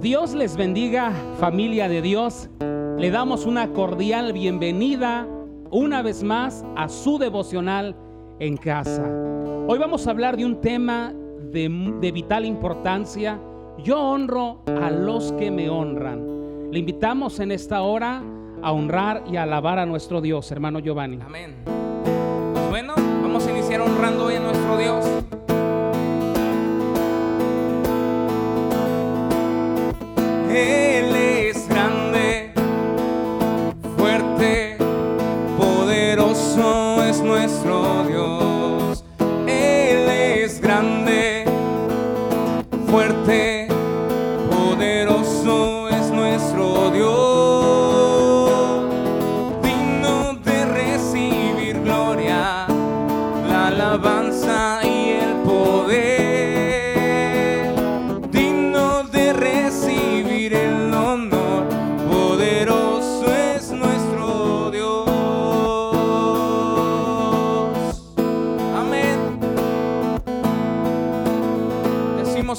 Dios les bendiga, familia de Dios. Le damos una cordial bienvenida una vez más a su devocional en casa. Hoy vamos a hablar de un tema de, vital importancia. Yo honro a los que me honran. Le invitamos en esta hora a honrar y alabar a nuestro Dios, hermano Giovanni. Amén. Bueno, vamos a iniciar honrando hoy a nuestro Dios. Él es grande, fuerte, poderoso es nuestro Dios.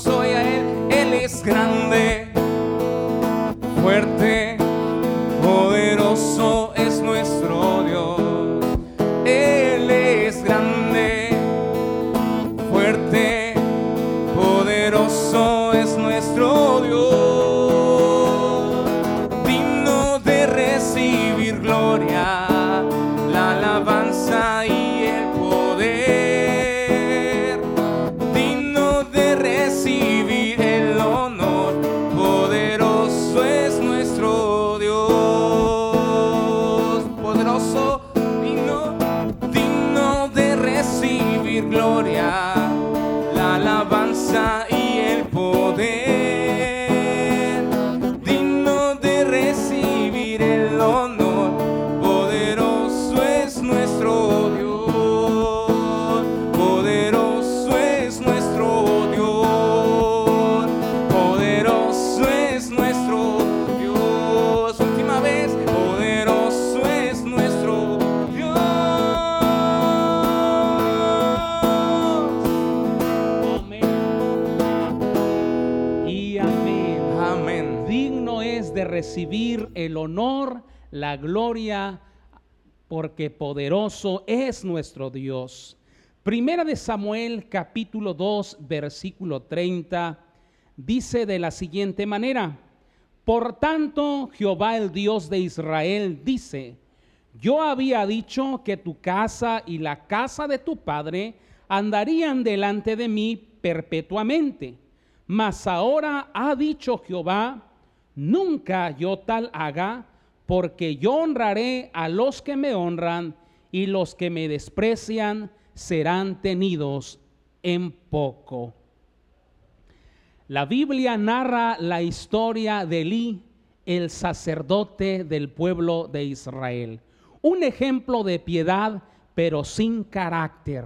Hoy a Él, Él es grande, recibir el honor, la gloria, porque poderoso es nuestro Dios. Primera de Samuel capítulo 2 versículo 30 dice de la siguiente manera, por tanto Jehová el Dios de Israel dice, yo había dicho que tu casa y la casa de tu padre andarían delante de mí perpetuamente. Mas ahora ha dicho Jehová, nunca yo tal haga, porque yo honraré a los que me honran y los que me desprecian serán tenidos en poco. La Biblia narra la historia de Elí, el sacerdote del pueblo de Israel. Un ejemplo de piedad, pero sin carácter.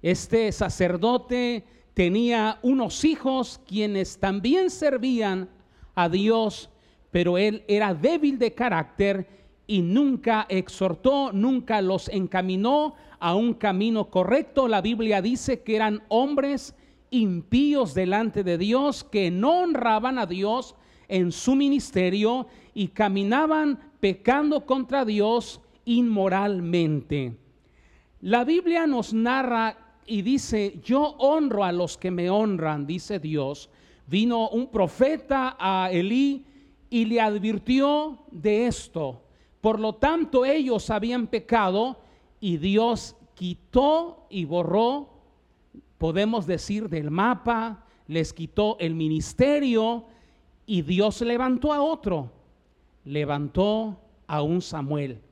Este sacerdote tenía unos hijos quienes también servían a Dios, pero él era débil de carácter y nunca exhortó, nunca los encaminó a un camino correcto. La Biblia dice que eran hombres impíos delante de Dios, que no honraban a Dios en su ministerio y caminaban pecando contra Dios inmoralmente. La Biblia nos narra y dice, yo honro a los que me honran, dice Dios. Vino un profeta a Elí y le advirtió de esto. Por lo tanto, ellos habían pecado y Dios quitó y borró, podemos decir, del mapa, les quitó el ministerio y Dios levantó a otro, levantó a un Samuel.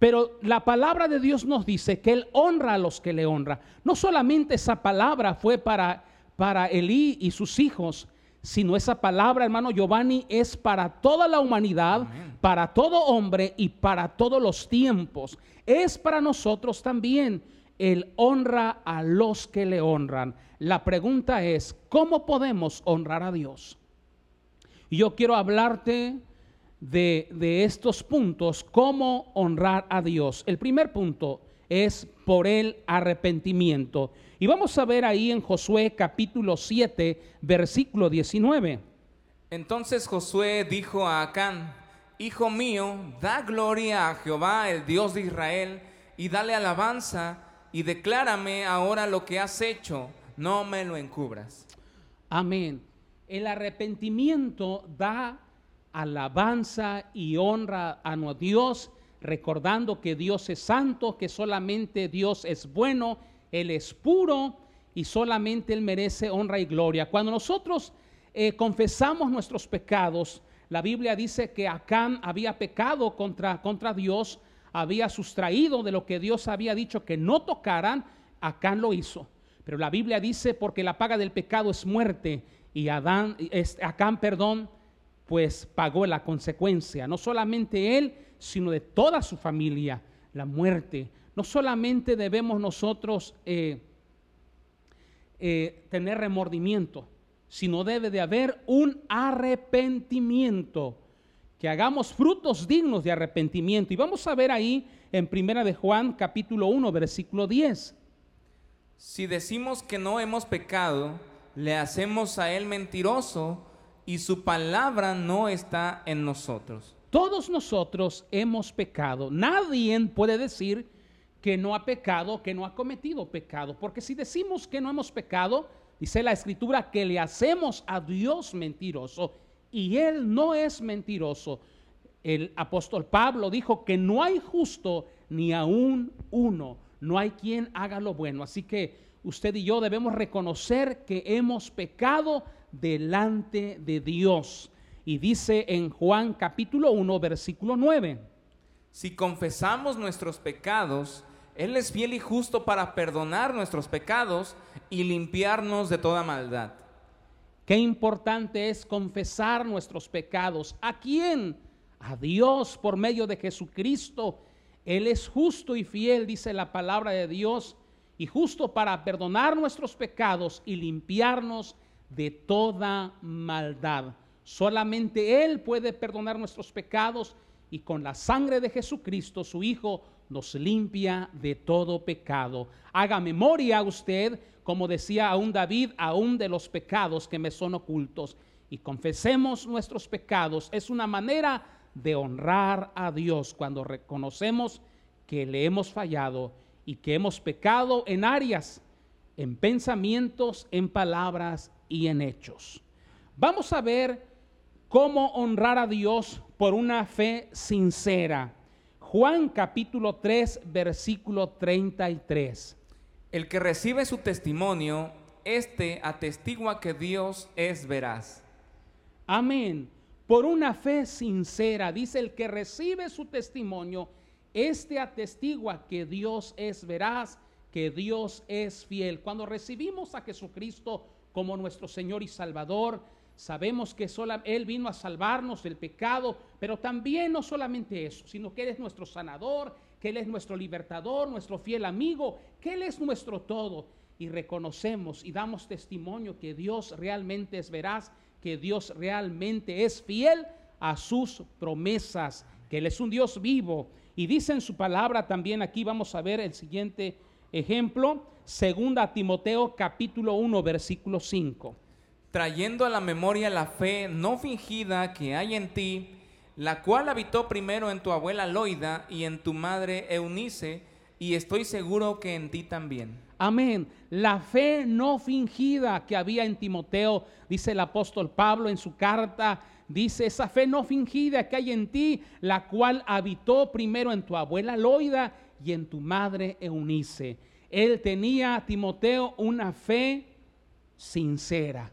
Pero la palabra de Dios nos dice que Él honra a los que le honra. No solamente esa palabra fue para, para Elí y sus hijos, sino esa palabra, hermano Giovanni, es para toda la humanidad, Amén. para todo hombre y para todos los tiempos. Es para nosotros también. Él honra a los que le honran. La pregunta es, ¿cómo podemos honrar a Dios? Yo quiero hablarte de, de estos puntos, cómo honrar a Dios. El primer punto es por el arrepentimiento. Y vamos a ver ahí en Josué capítulo 7, versículo 19. Entonces Josué dijo a Acán, Hijo mío, da gloria a Jehová, el Dios de Israel, y dale alabanza, y declárame ahora lo que has hecho, no me lo encubras. Amén. El arrepentimiento da alabanza y honra a Dios, recordando que Dios es santo, que solamente Dios es bueno, Él es puro y solamente Él merece honra y gloria. Cuando nosotros eh, confesamos nuestros pecados, la Biblia dice que Acán había pecado contra, contra Dios, había sustraído de lo que Dios había dicho que no tocaran, Acán lo hizo. Pero la Biblia dice porque la paga del pecado es muerte y Adán, Acán, perdón, pues pagó la consecuencia, no solamente él, sino de toda su familia, la muerte. No solamente debemos nosotros eh, eh, tener remordimiento, sino debe de haber un arrepentimiento, que hagamos frutos dignos de arrepentimiento. Y vamos a ver ahí en Primera de Juan capítulo 1 versículo 10. Si decimos que no hemos pecado, le hacemos a él mentiroso y su palabra no está en nosotros. Todos nosotros hemos pecado. Nadie puede decir que no ha pecado, que no ha cometido pecado, porque si decimos que no hemos pecado, Dice la escritura que le hacemos a Dios mentiroso y Él no es mentiroso. El apóstol Pablo dijo que no hay justo ni aún uno, no hay quien haga lo bueno. Así que usted y yo debemos reconocer que hemos pecado delante de Dios. Y dice en Juan capítulo 1, versículo 9. Si confesamos nuestros pecados, él es fiel y justo para perdonar nuestros pecados y limpiarnos de toda maldad. Qué importante es confesar nuestros pecados. ¿A quién? A Dios por medio de Jesucristo. Él es justo y fiel, dice la palabra de Dios, y justo para perdonar nuestros pecados y limpiarnos de toda maldad. Solamente Él puede perdonar nuestros pecados y con la sangre de Jesucristo, su Hijo, nos limpia de todo pecado. Haga memoria usted, como decía aún David, aún de los pecados que me son ocultos. Y confesemos nuestros pecados. Es una manera de honrar a Dios cuando reconocemos que le hemos fallado y que hemos pecado en áreas, en pensamientos, en palabras y en hechos. Vamos a ver cómo honrar a Dios por una fe sincera. Juan capítulo 3, versículo 33. El que recibe su testimonio, este atestigua que Dios es veraz. Amén. Por una fe sincera, dice el que recibe su testimonio, este atestigua que Dios es veraz, que Dios es fiel. Cuando recibimos a Jesucristo como nuestro Señor y Salvador, Sabemos que Él vino a salvarnos del pecado, pero también no solamente eso, sino que Él es nuestro sanador, que Él es nuestro libertador, nuestro fiel amigo, que Él es nuestro todo. Y reconocemos y damos testimonio que Dios realmente es veraz, que Dios realmente es fiel a sus promesas, que Él es un Dios vivo. Y dice en su palabra también, aquí vamos a ver el siguiente ejemplo, segunda Timoteo capítulo 1, versículo 5 trayendo a la memoria la fe no fingida que hay en ti, la cual habitó primero en tu abuela Loida y en tu madre Eunice, y estoy seguro que en ti también. Amén. La fe no fingida que había en Timoteo, dice el apóstol Pablo en su carta, dice esa fe no fingida que hay en ti, la cual habitó primero en tu abuela Loida y en tu madre Eunice. Él tenía, Timoteo, una fe sincera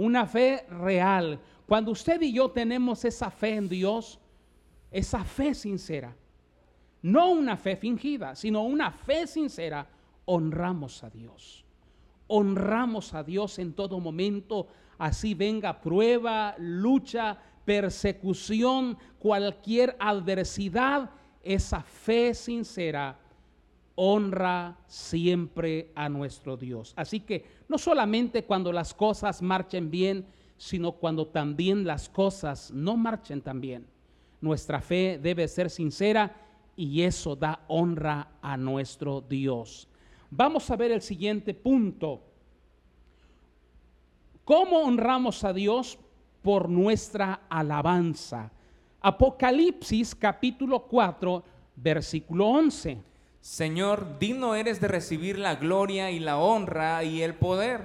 una fe real. Cuando usted y yo tenemos esa fe en Dios, esa fe sincera, no una fe fingida, sino una fe sincera, honramos a Dios. Honramos a Dios en todo momento, así venga prueba, lucha, persecución, cualquier adversidad, esa fe sincera honra siempre a nuestro Dios. Así que no solamente cuando las cosas marchen bien, sino cuando también las cosas no marchen tan bien. Nuestra fe debe ser sincera y eso da honra a nuestro Dios. Vamos a ver el siguiente punto. ¿Cómo honramos a Dios? por nuestra alabanza. Apocalipsis capítulo 4, versículo 11. Señor, digno eres de recibir la gloria y la honra y el poder,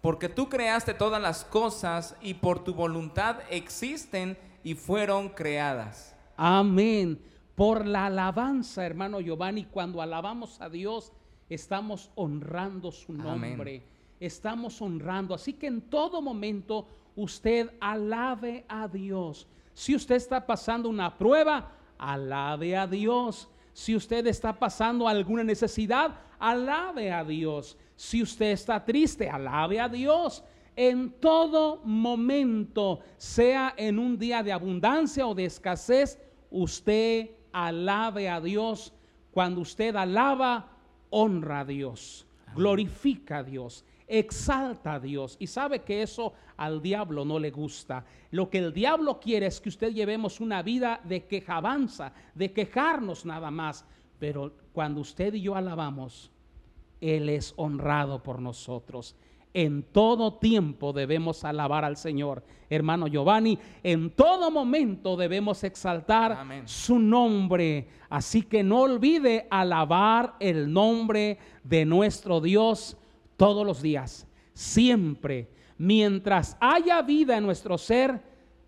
porque tú creaste todas las cosas y por tu voluntad existen y fueron creadas. Amén. Por la alabanza, hermano Giovanni, cuando alabamos a Dios, estamos honrando su Amén. nombre. Estamos honrando. Así que en todo momento usted alabe a Dios. Si usted está pasando una prueba, alabe a Dios. Si usted está pasando alguna necesidad, alabe a Dios. Si usted está triste, alabe a Dios. En todo momento, sea en un día de abundancia o de escasez, usted alabe a Dios. Cuando usted alaba, honra a Dios, glorifica a Dios, exalta a Dios. Y sabe que eso al diablo no le gusta. Lo que el diablo quiere es que usted llevemos una vida de quejabanza, de quejarnos nada más. Pero cuando usted y yo alabamos, Él es honrado por nosotros. En todo tiempo debemos alabar al Señor. Hermano Giovanni, en todo momento debemos exaltar Amén. su nombre. Así que no olvide alabar el nombre de nuestro Dios todos los días, siempre. Mientras haya vida en nuestro ser,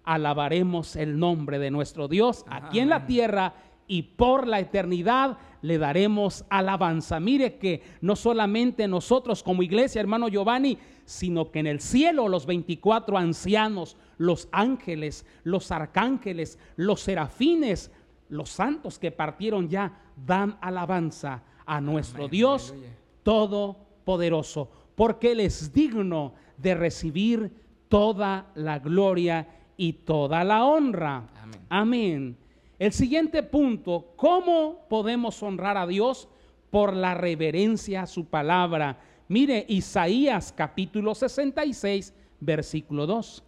alabaremos el nombre de nuestro Dios aquí en la tierra y por la eternidad le daremos alabanza. Mire que no solamente nosotros como iglesia, hermano Giovanni, sino que en el cielo los 24 ancianos, los ángeles, los arcángeles, los serafines, los santos que partieron ya, dan alabanza a nuestro Amén, Dios aleluya. Todopoderoso, porque Él es digno de recibir toda la gloria y toda la honra. Amén. Amén. El siguiente punto, ¿cómo podemos honrar a Dios? Por la reverencia a su palabra. Mire, Isaías capítulo 66, versículo 2.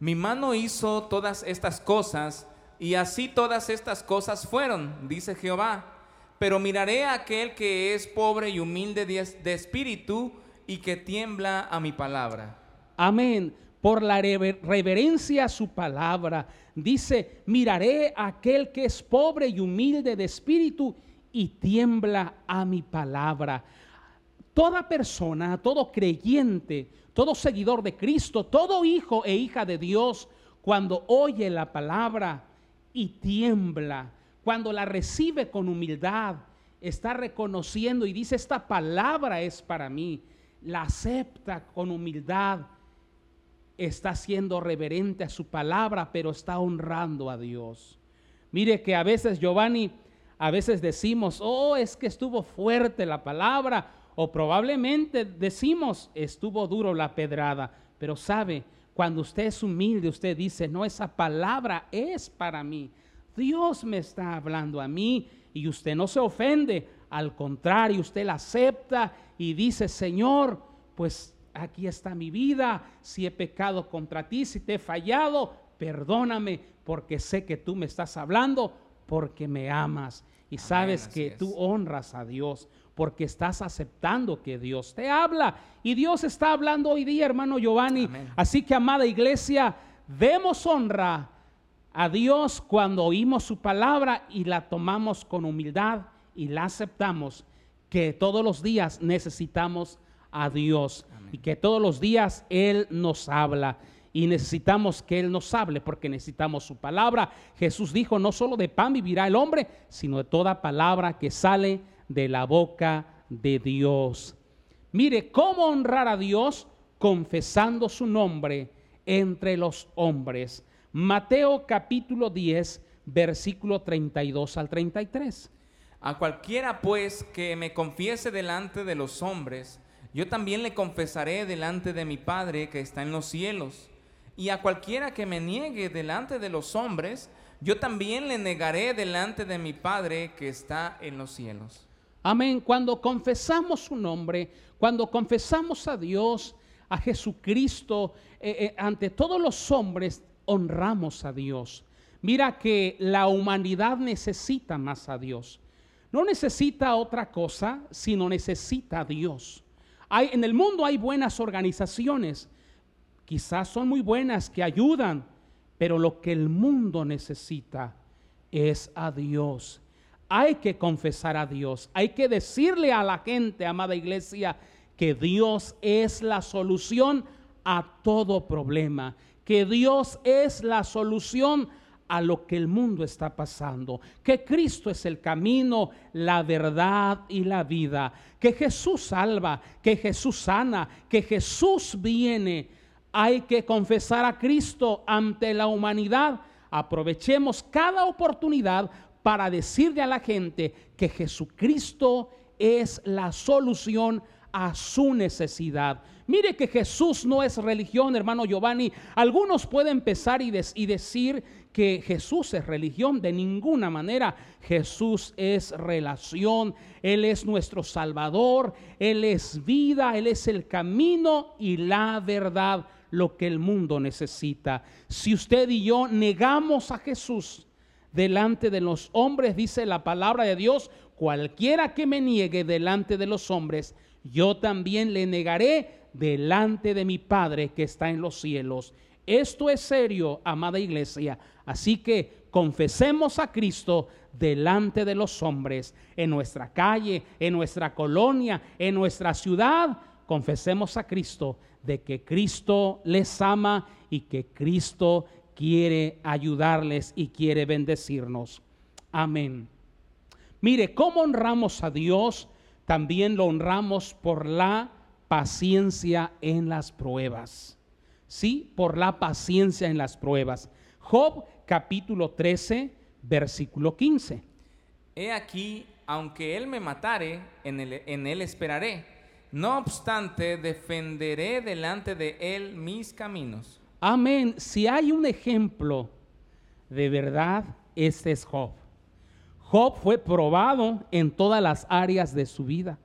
Mi mano hizo todas estas cosas, y así todas estas cosas fueron, dice Jehová. Pero miraré a aquel que es pobre y humilde de, espíritu y que tiembla a mi palabra. Amén. Por la rever- reverencia a su palabra. Dice, miraré a aquel que es pobre y humilde de espíritu y tiembla a mi palabra. Toda persona, todo creyente, todo seguidor de Cristo, todo hijo e hija de Dios, cuando oye la palabra y tiembla, cuando la recibe con humildad, está reconociendo y dice, esta palabra es para mí, la acepta con humildad, está siendo reverente a su palabra, pero está honrando a Dios. Mire que a veces, Giovanni, a veces decimos, oh, es que estuvo fuerte la palabra, o probablemente decimos, estuvo duro la pedrada, pero sabe, cuando usted es humilde, usted dice, no, esa palabra es para mí. Dios me está hablando a mí y usted no se ofende, al contrario, usted la acepta y dice, Señor, pues aquí está mi vida, si he pecado contra ti, si te he fallado, perdóname, porque sé que tú me estás hablando, porque me amas. Y sabes que es. tú honras a Dios, porque estás aceptando que Dios te habla. Y Dios está hablando hoy día, hermano Giovanni. Amén. Así que, amada iglesia, demos honra a Dios cuando oímos su palabra y la tomamos con humildad y la aceptamos, que todos los días necesitamos a Dios y que todos los días Él nos habla. Y necesitamos que Él nos hable porque necesitamos su palabra. Jesús dijo, no solo de pan vivirá el hombre, sino de toda palabra que sale de la boca de Dios. Mire, ¿cómo honrar a Dios? Confesando su nombre entre los hombres. Mateo capítulo 10, versículo 32 al 33. A cualquiera pues que me confiese delante de los hombres, yo también le confesaré delante de mi Padre que está en los cielos. Y a cualquiera que me niegue delante de los hombres, yo también le negaré delante de mi Padre que está en los cielos. Amén. Cuando confesamos su nombre, cuando confesamos a Dios, a Jesucristo, eh, eh, ante todos los hombres, honramos a Dios. Mira que la humanidad necesita más a Dios. No necesita otra cosa, sino necesita a Dios. Hay, en el mundo hay buenas organizaciones, quizás son muy buenas, que ayudan, pero lo que el mundo necesita es a Dios. Hay que confesar a Dios, hay que decirle a la gente, amada iglesia, que Dios es la solución a todo problema, que Dios es la solución a lo que el mundo está pasando, que Cristo es el camino, la verdad y la vida, que Jesús salva, que Jesús sana, que Jesús viene. Hay que confesar a Cristo ante la humanidad. Aprovechemos cada oportunidad para decirle a la gente que Jesucristo es la solución a su necesidad. Mire que Jesús no es religión, hermano Giovanni. Algunos pueden empezar y, y, decir que Jesús es religión. De ninguna manera. Jesús es relación. Él es nuestro Salvador. Él es vida. Él es el camino y la verdad. Lo que el mundo necesita. Si usted y yo negamos a Jesús delante de los hombres, dice la palabra de Dios, cualquiera que me niegue delante de los hombres, yo también le negaré delante de mi Padre que está en los cielos. Esto es serio, amada iglesia. Así que confesemos a Cristo delante de los hombres, en nuestra calle, en nuestra colonia, en nuestra ciudad. Confesemos a Cristo de que Cristo les ama y que Cristo quiere ayudarles y quiere bendecirnos. Amén. Mire, ¿cómo honramos a Dios? También lo honramos por la paciencia en las pruebas. Sí, por la paciencia en las pruebas. Job capítulo 13, versículo 15. He aquí, aunque él me matare, en él, en él esperaré. No obstante, defenderé delante de él mis caminos. Amén. Si hay un ejemplo de verdad, este es Job. Job fue probado en todas las áreas de su vida.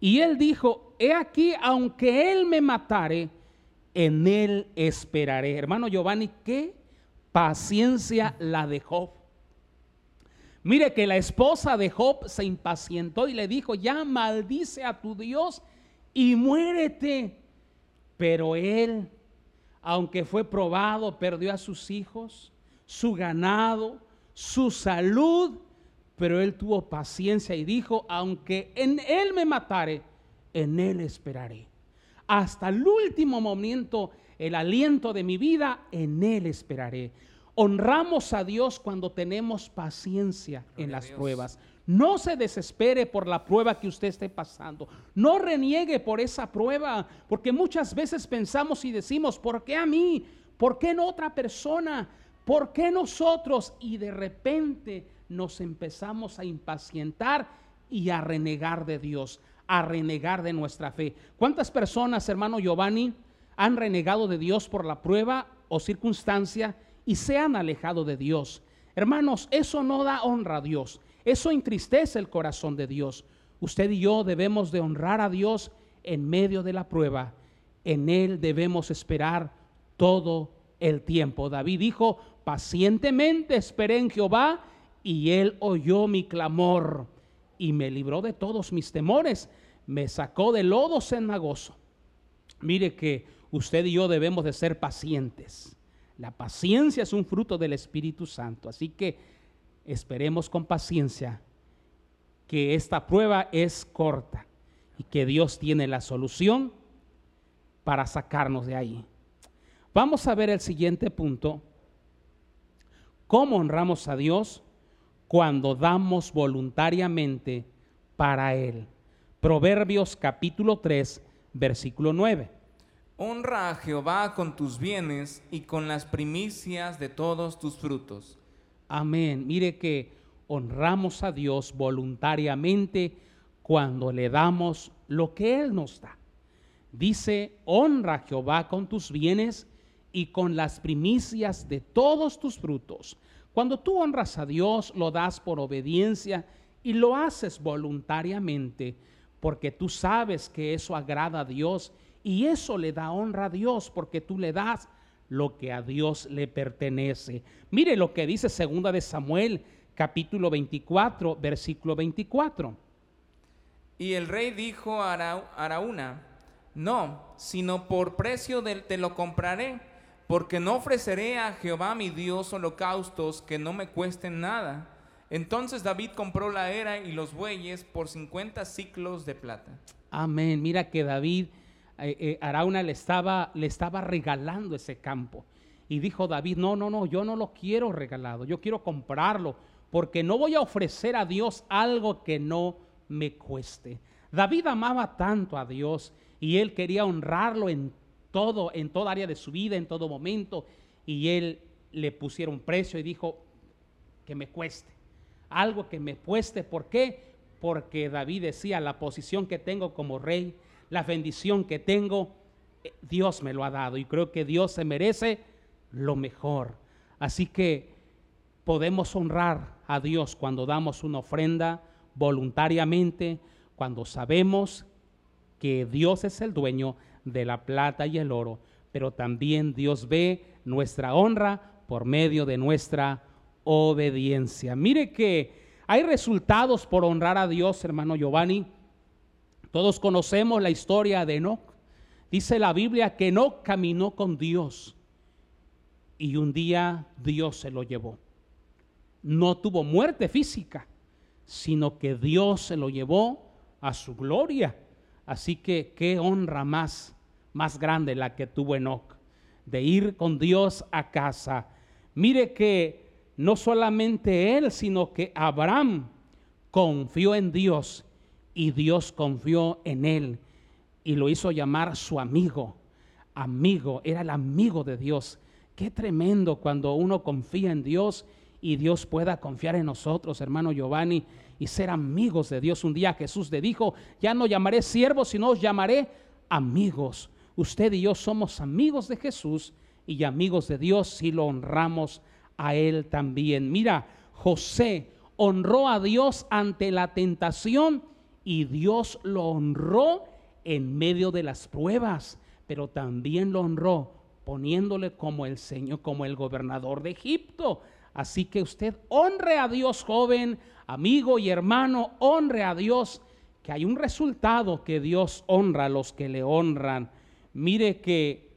Y él dijo, he aquí, aunque él me matare, en él esperaré. Hermano Giovanni, qué paciencia la de Job. Mire que la esposa de Job se impacientó y le dijo, ya maldice a tu Dios y muérete. Pero él, aunque fue probado, perdió a sus hijos, su ganado, su salud, pero él tuvo paciencia y dijo, aunque en él me matare, en él esperaré. Hasta el último momento, el aliento de mi vida, en él esperaré. Honramos a Dios cuando tenemos paciencia en las pruebas. No se desespere por la prueba que usted esté pasando. No reniegue por esa prueba, porque muchas veces pensamos y decimos, ¿por qué a mí? ¿Por qué no otra persona? ¿Por qué nosotros? Y de repente nos empezamos a impacientar y a renegar de Dios, a renegar de nuestra fe. ¿Cuántas personas, hermano Giovanni, han renegado de Dios por la prueba o circunstancia y se han alejado de Dios? Hermanos, eso no da honra a Dios. Eso entristece el corazón de Dios. Usted y yo debemos de honrar a Dios en medio de la prueba. En Él debemos esperar todo el tiempo. David dijo, pacientemente esperé en Jehová y Él oyó mi clamor y me libró de todos mis temores, me sacó de lodo cenagoso. Mire que usted y yo debemos de ser pacientes. La paciencia es un fruto del Espíritu Santo, así que esperemos con paciencia que esta prueba es corta y que Dios tiene la solución para sacarnos de ahí. Vamos a ver el siguiente punto. ¿Cómo honramos a Dios? Cuando damos voluntariamente para Él. Proverbios capítulo 3, versículo 9. Honra a Jehová con tus bienes y con las primicias de todos tus frutos. Amén. Mire que honramos a Dios voluntariamente cuando le damos lo que Él nos da. Dice, honra a Jehová con tus bienes y con las primicias de todos tus frutos. Cuando tú honras a Dios, lo das por obediencia y lo haces voluntariamente, porque tú sabes que eso agrada a Dios y eso le da honra a Dios, porque tú le das lo que a Dios le pertenece. Mire lo que dice segunda de Samuel, capítulo 24, versículo 24. Y el rey dijo a Araúna, No, sino por precio del te lo compraré, porque no ofreceré a Jehová mi Dios holocaustos que no me cuesten nada. Entonces David compró la era y los bueyes por 50 ciclos de plata. Amén. Mira que David, eh, eh, Arauna le estaba, le estaba regalando ese campo. Y dijo David, no, no, no, yo no lo quiero regalado, yo quiero comprarlo, porque no voy a ofrecer a Dios algo que no me cueste. David amaba tanto a Dios y él quería honrarlo en todo, en toda área de su vida, en todo momento. Y él le pusieron precio y dijo que me cueste. Algo que me cueste. ¿Por qué? Porque David decía, la posición que tengo como rey, la bendición que tengo, eh, Dios me lo ha dado. Y creo que Dios se merece lo mejor. Así que podemos honrar a Dios cuando damos una ofrenda voluntariamente, cuando sabemos que Dios es el dueño de la plata y el oro, pero también Dios ve nuestra honra por medio de nuestra obediencia. Mire que hay resultados por honrar a Dios, hermano Giovanni. Todos conocemos la historia de Enoch. Dice la Biblia que Enoch caminó con Dios y un día Dios se lo llevó. No tuvo muerte física, sino que Dios se lo llevó a su gloria. Así que qué honra más, más grande la que tuvo Enoch, de ir con Dios a casa. Mire que no solamente él, sino que Abraham confió en Dios y Dios confió en él y lo hizo llamar su amigo. Amigo, era el amigo de Dios. Qué tremendo cuando uno confía en Dios y Dios pueda confiar en nosotros, hermano Giovanni y ser amigos de Dios. Un día Jesús le dijo, ya no llamaré siervos, sino os llamaré amigos. Usted y yo somos amigos de Jesús y amigos de Dios si lo honramos a Él también. Mira, José honró a Dios ante la tentación y Dios lo honró en medio de las pruebas, pero también lo honró poniéndole como el Señor, como el gobernador de Egipto. Así que usted honre a Dios, joven, amigo y hermano, honre a Dios, que hay un resultado que Dios honra a los que le honran. Mire que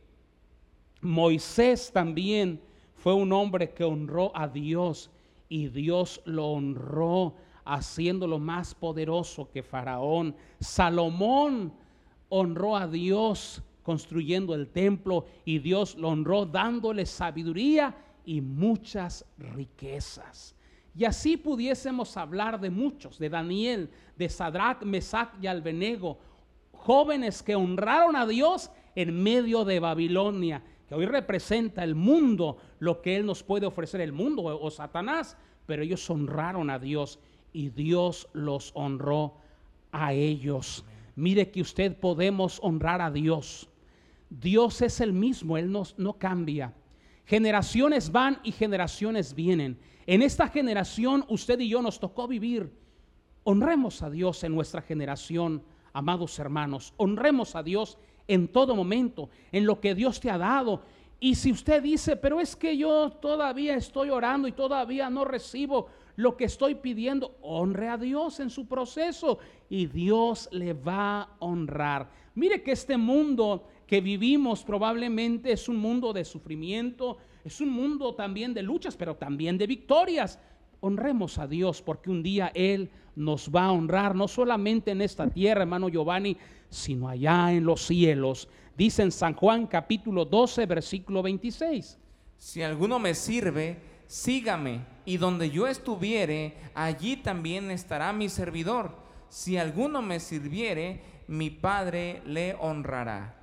Moisés también fue un hombre que honró a Dios y Dios lo honró haciéndolo más poderoso que Faraón. Salomón honró a Dios construyendo el templo y Dios lo honró dándole sabiduría y muchas riquezas. Y así pudiésemos hablar de muchos, de Daniel, de Sadrach, Mesach y Albenego, jóvenes que honraron a Dios en medio de Babilonia, que hoy representa el mundo, lo que Él nos puede ofrecer el mundo o, Satanás, pero ellos honraron a Dios y Dios los honró a ellos. Mire que usted podemos honrar a Dios. Dios es el mismo, Él no, no cambia. Generaciones van y generaciones vienen. En esta generación usted y yo nos tocó vivir. Honremos a Dios en nuestra generación, amados hermanos. Honremos a Dios en todo momento, en lo que Dios te ha dado. Y si usted dice, pero es que yo todavía estoy orando y todavía no recibo lo que estoy pidiendo, honre a Dios en su proceso y Dios le va a honrar. Mire que este mundo que vivimos probablemente es un mundo de sufrimiento, es un mundo también de luchas, pero también de victorias. Honremos a Dios porque un día Él nos va a honrar, no solamente en esta tierra, hermano Giovanni, sino allá en los cielos. Dice en San Juan capítulo 12, versículo 26. Si alguno me sirve, sígame, y donde yo estuviere, allí también estará mi servidor. Si alguno me sirviere, mi Padre le honrará.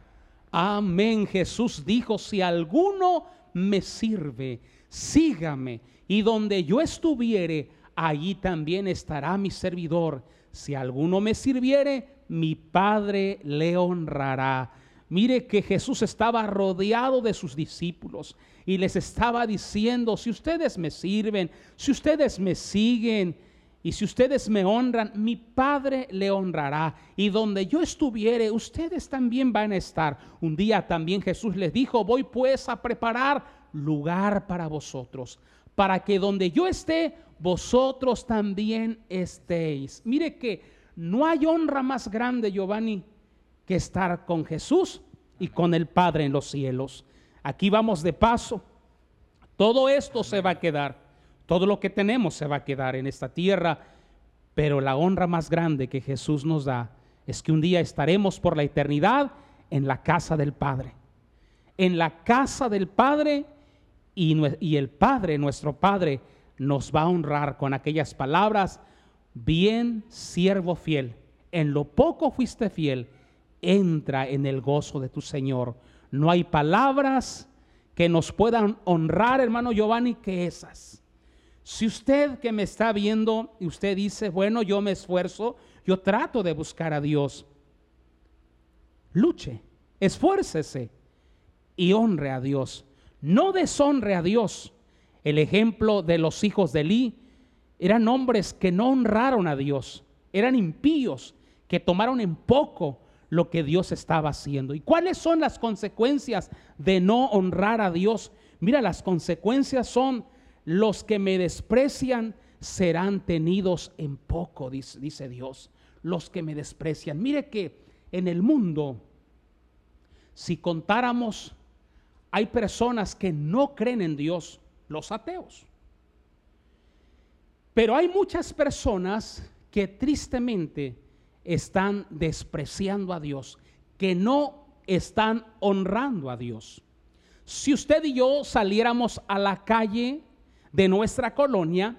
Amén. Jesús dijo, si alguno me sirve, sígame. Y donde yo estuviere, allí también estará mi servidor. Si alguno me sirviere, mi Padre le honrará. Mire que Jesús estaba rodeado de sus discípulos y les estaba diciendo, si ustedes me sirven, si ustedes me siguen, y si ustedes me honran, mi Padre le honrará. Y donde yo estuviere, ustedes también van a estar. Un día también Jesús les dijo, voy pues a preparar lugar para vosotros, para que donde yo esté, vosotros también estéis. Mire que no hay honra más grande, Giovanni, que estar con Jesús y con el Padre en los cielos. Aquí vamos de paso. Todo esto se va a quedar. Todo lo que tenemos se va a quedar en esta tierra. Pero la honra más grande que Jesús nos da es que un día estaremos por la eternidad en la casa del Padre. En la casa del Padre y, el Padre, nuestro Padre, nos va a honrar con aquellas palabras, bien siervo fiel, en lo poco fuiste fiel, entra en el gozo de tu Señor. No hay palabras que nos puedan honrar, hermano Giovanni, que esas. Si usted que me está viendo y usted dice, bueno, yo me esfuerzo, yo trato de buscar a Dios, luche, esfuércese y honre a Dios. No deshonre a Dios. El ejemplo de los hijos de Eli eran hombres que no honraron a Dios, eran impíos, que tomaron en poco lo que Dios estaba haciendo. ¿Y cuáles son las consecuencias de no honrar a Dios? Mira, las consecuencias son los que me desprecian serán tenidos en poco, dice, dice Dios. Los que me desprecian. Mire que en el mundo, si contáramos, hay personas que no creen en Dios, los ateos. Pero hay muchas personas que tristemente están despreciando a Dios, que no están honrando a Dios. Si usted y yo saliéramos a la calle de nuestra colonia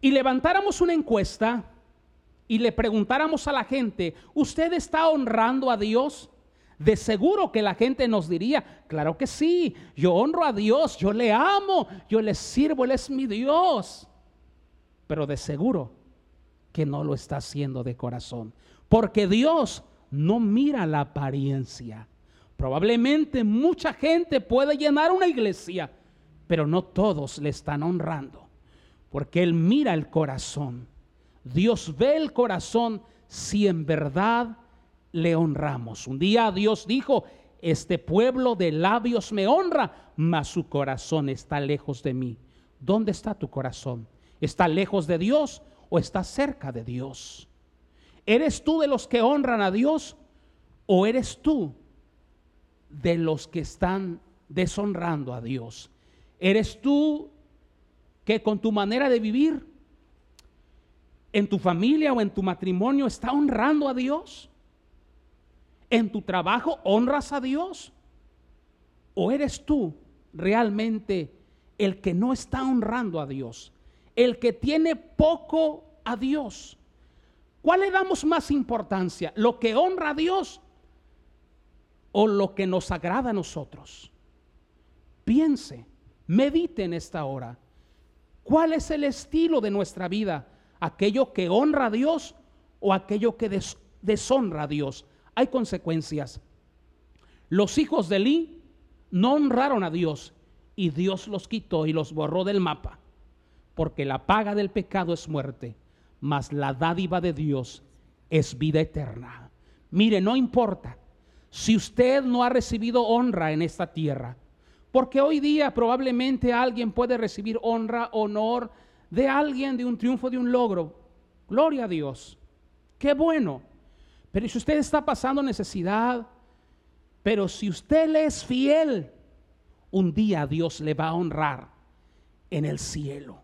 y levantáramos una encuesta y le preguntáramos a la gente, ¿usted está honrando a Dios? De seguro que la gente nos diría, claro que sí, yo honro a Dios, yo le amo, yo le sirvo, Él es mi Dios. Pero de seguro que no lo está haciendo de corazón. Porque Dios no mira la apariencia. Probablemente mucha gente puede llenar una iglesia, pero no todos le están honrando. Porque Él mira el corazón. Dios ve el corazón si en verdad le honramos. Un día Dios dijo, este pueblo de labios me honra, mas su corazón está lejos de mí. ¿Dónde está tu corazón? ¿Está lejos de Dios o estás cerca de Dios? ¿Eres tú de los que honran a Dios o eres tú de los que están deshonrando a Dios? ¿Eres tú que con tu manera de vivir en tu familia o en tu matrimonio está honrando a Dios? ¿En tu trabajo honras a Dios? ¿O eres tú realmente el que no está honrando a Dios? el que tiene poco a Dios. ¿Cuál le damos más importancia? ¿Lo que honra a Dios o lo que nos agrada a nosotros? Piense, medite en esta hora. ¿Cuál es el estilo de nuestra vida? ¿Aquello que honra a Dios o aquello que deshonra a Dios? Hay consecuencias. Los hijos de Eli no honraron a Dios y Dios los quitó y los borró del mapa porque la paga del pecado es muerte, mas la dádiva de Dios es vida eterna. Mire, no importa si usted no ha recibido honra en esta tierra, porque hoy día probablemente alguien puede recibir honra, honor de alguien, de un triunfo, de un logro. Gloria a Dios. Qué bueno. Pero si usted está pasando necesidad, pero si usted le es fiel, un día Dios le va a honrar en el cielo.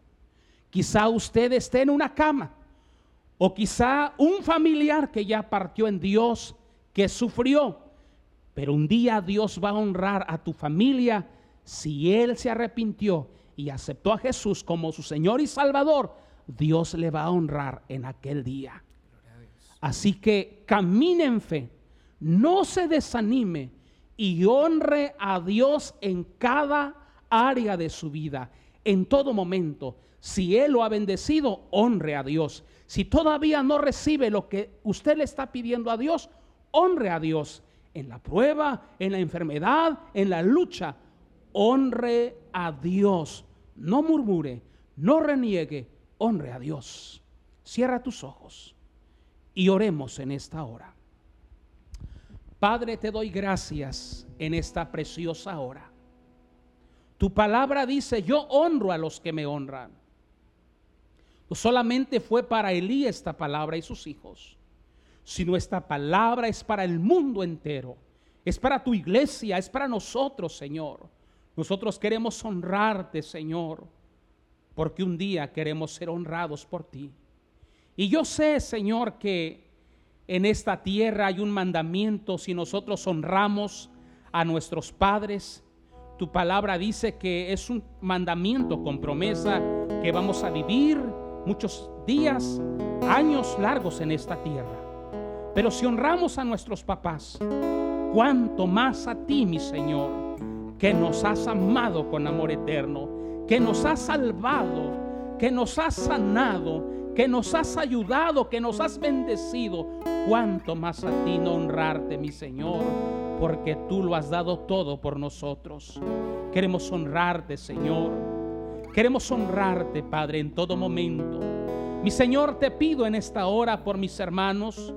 Quizá usted esté en una cama o quizá un familiar que ya partió en Dios, que sufrió. Pero un día Dios va a honrar a tu familia si Él se arrepintió y aceptó a Jesús como su Señor y Salvador. Dios le va a honrar en aquel día. Así que camine en fe, no se desanime y honre a Dios en cada área de su vida, en todo momento. Si Él lo ha bendecido, honre a Dios. Si todavía no recibe lo que usted le está pidiendo a Dios, honre a Dios. En la prueba, en la enfermedad, en la lucha, honre a Dios. No murmure, no reniegue, honre a Dios. Cierra tus ojos y oremos en esta hora. Padre, te doy gracias en esta preciosa hora. Tu palabra dice, yo honro a los que me honran. Solamente fue para Elí esta palabra y sus hijos. sino esta palabra es para el mundo entero. Es para tu iglesia, es para nosotros, Señor. Nosotros queremos honrarte, Señor, porque un día queremos ser honrados por ti. Y yo sé, Señor, que en esta tierra hay un mandamiento si nosotros honramos a nuestros padres. Tu palabra dice que es un mandamiento con promesa que vamos a vivir muchos días, años largos en esta tierra. Pero si honramos a nuestros papás, cuánto más a ti, mi Señor, que nos has amado con amor eterno, que nos has salvado, que nos has sanado, que nos has ayudado, que nos has bendecido, cuánto más a ti no honrarte, mi Señor, porque tú lo has dado todo por nosotros. Queremos honrarte, Señor. Queremos honrarte, Padre, en todo momento. Mi Señor, te pido en esta hora por mis hermanos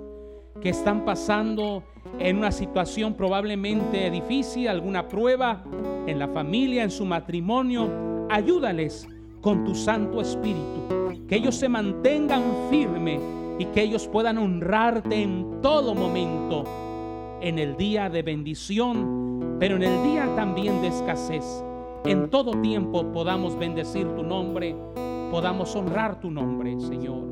que están pasando en una situación probablemente difícil, alguna prueba en la familia, en su matrimonio. Ayúdales con tu Santo Espíritu, que ellos se mantengan firmes y que ellos puedan honrarte en todo momento, en el día de bendición, pero en el día también de escasez. En todo tiempo podamos bendecir tu nombre, podamos honrar tu nombre, Señor.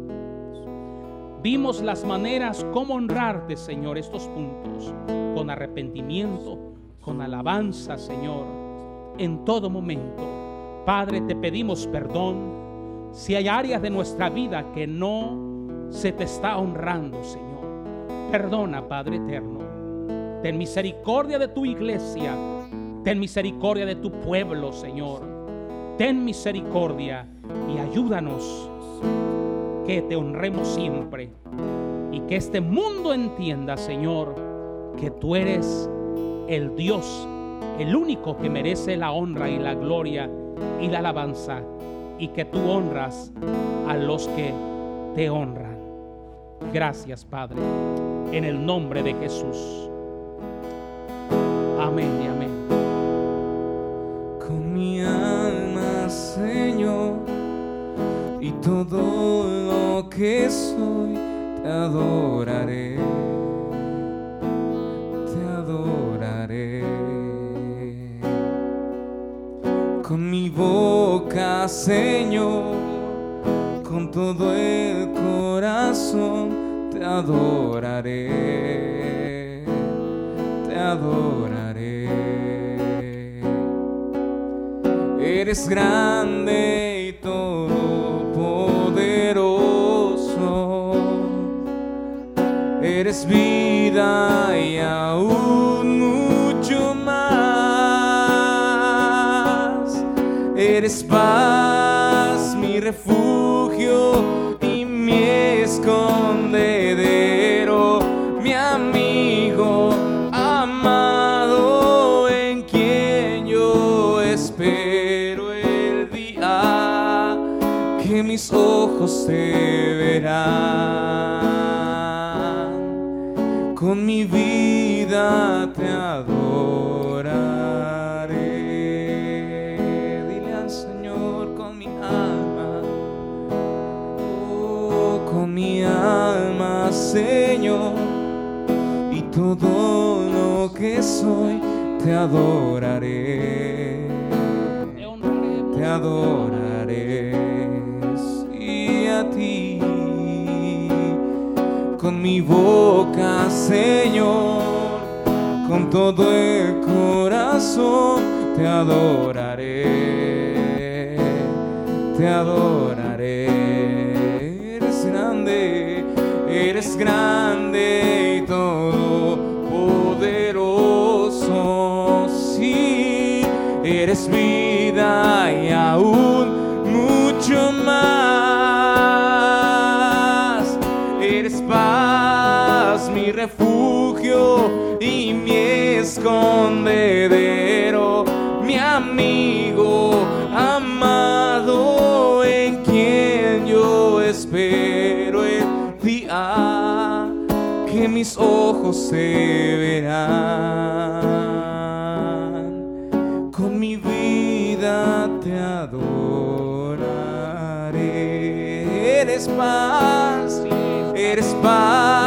Vimos las maneras como honrarte, Señor, estos puntos, con arrepentimiento, con alabanza, Señor, en todo momento. Padre, te pedimos perdón si hay áreas de nuestra vida que no se te está honrando, Señor. Perdona, Padre eterno. Ten misericordia de tu iglesia. Ten misericordia de tu pueblo, Señor. Ten misericordia y ayúdanos que te honremos siempre y que este mundo entienda, Señor, que tú eres el Dios, el único que merece la honra y la gloria y la alabanza y que tú honras a los que te honran. Gracias, Padre, en el nombre de Jesús. Amén y amén. Con mi alma, Señor, y todo lo que soy, te adoraré. Con mi boca, Señor, con todo el corazón, te adoraré. Te adoraré. Eres grande y todopoderoso. Eres vida y aún Eres mi refugio y mi escondedero, mi amigo amado en quien yo espero el día que mis ojos te verán. Con mi vida te adoraré. Mi alma, Señor, y todo lo que soy, te adoraré. Te adoraré, sí a ti, con mi boca, Señor, con todo el corazón, te adoraré, te adoraré, eres grande y todopoderoso, sí, eres vida y aún mucho más. Eres paz, mi refugio y mi escondedero, mi amigo amado en quien yo espero mis ojos se verán. Con mi vida te adoraré. Eres paz, eres paz,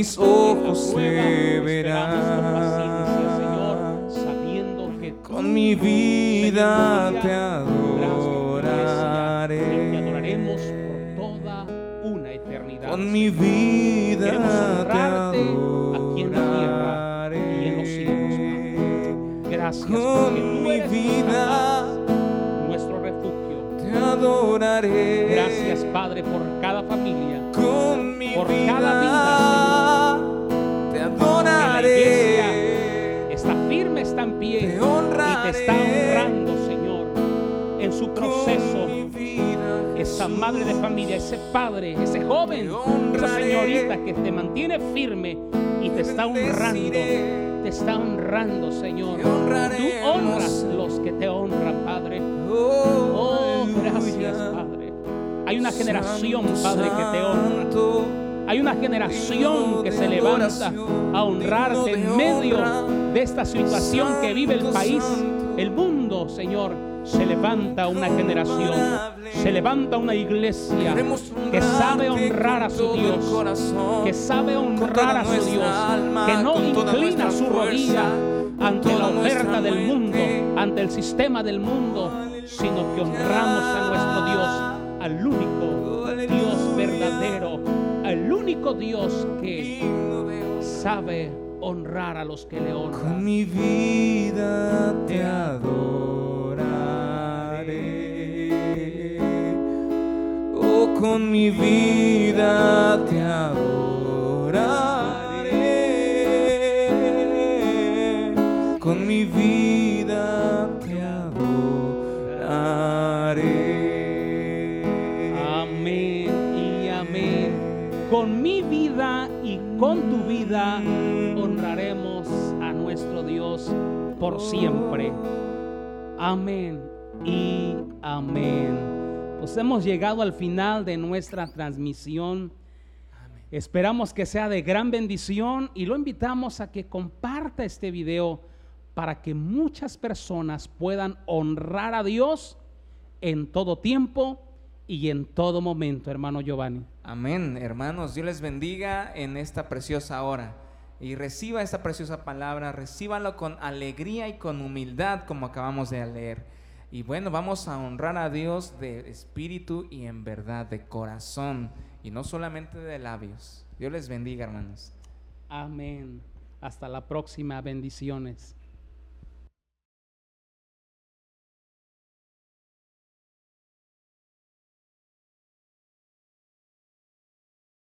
mis ojos se verán. Con mi vida te adoraré. Te adoraremos por toda una eternidad. Con mi vida te honrarte aquí en la tierra y en los cielos, adoraré. Gracias Con mi vida nuestro refugio. te adoraré. Gracias, Padre, por cada familia. Con mi por vida cada pie Te y te está honrando, Señor, en su proceso. Vida, Esa madre de familia, ese padre, ese joven, esa señorita que te mantiene firme y te está honrando. Te está honrando, Señor. Tú honras los que te honran, Padre. Oh, Oh, gracias. Padre. Hay una generación, Padre, que te honra. Hay una generación que se levanta a honrarte en medio. De esta situación que vive el país, el mundo, Señor. Se levanta una generación, se levanta una iglesia que sabe honrar a su Dios, que sabe honrar a su Dios, que no inclina su rodilla ante la oferta del mundo, ante el sistema del mundo, sino que honramos a nuestro Dios, al único Dios verdadero, al único Dios que sabe honrar a los que le Con honran. mi vida te adoraré. Oh, con mi vida te adoraré. Con mi vida te adoraré. Amén y amén. Con mi vida y con tu vida Dios por siempre. Amén y amén. Pues hemos llegado al final de nuestra transmisión. Esperamos que sea de gran bendición y lo invitamos a que comparta este video para que muchas personas puedan honrar a Dios en todo tiempo y en todo momento, hermano Giovanni. Amén, hermanos. Dios les bendiga en esta preciosa hora. Y reciba esta preciosa palabra, recíbalo con alegría y con humildad, como acabamos de leer. Y bueno, vamos a honrar a Dios de espíritu y en verdad, de corazón, y no solamente de labios. Dios les bendiga, hermanos. Amén. Hasta la próxima. Bendiciones.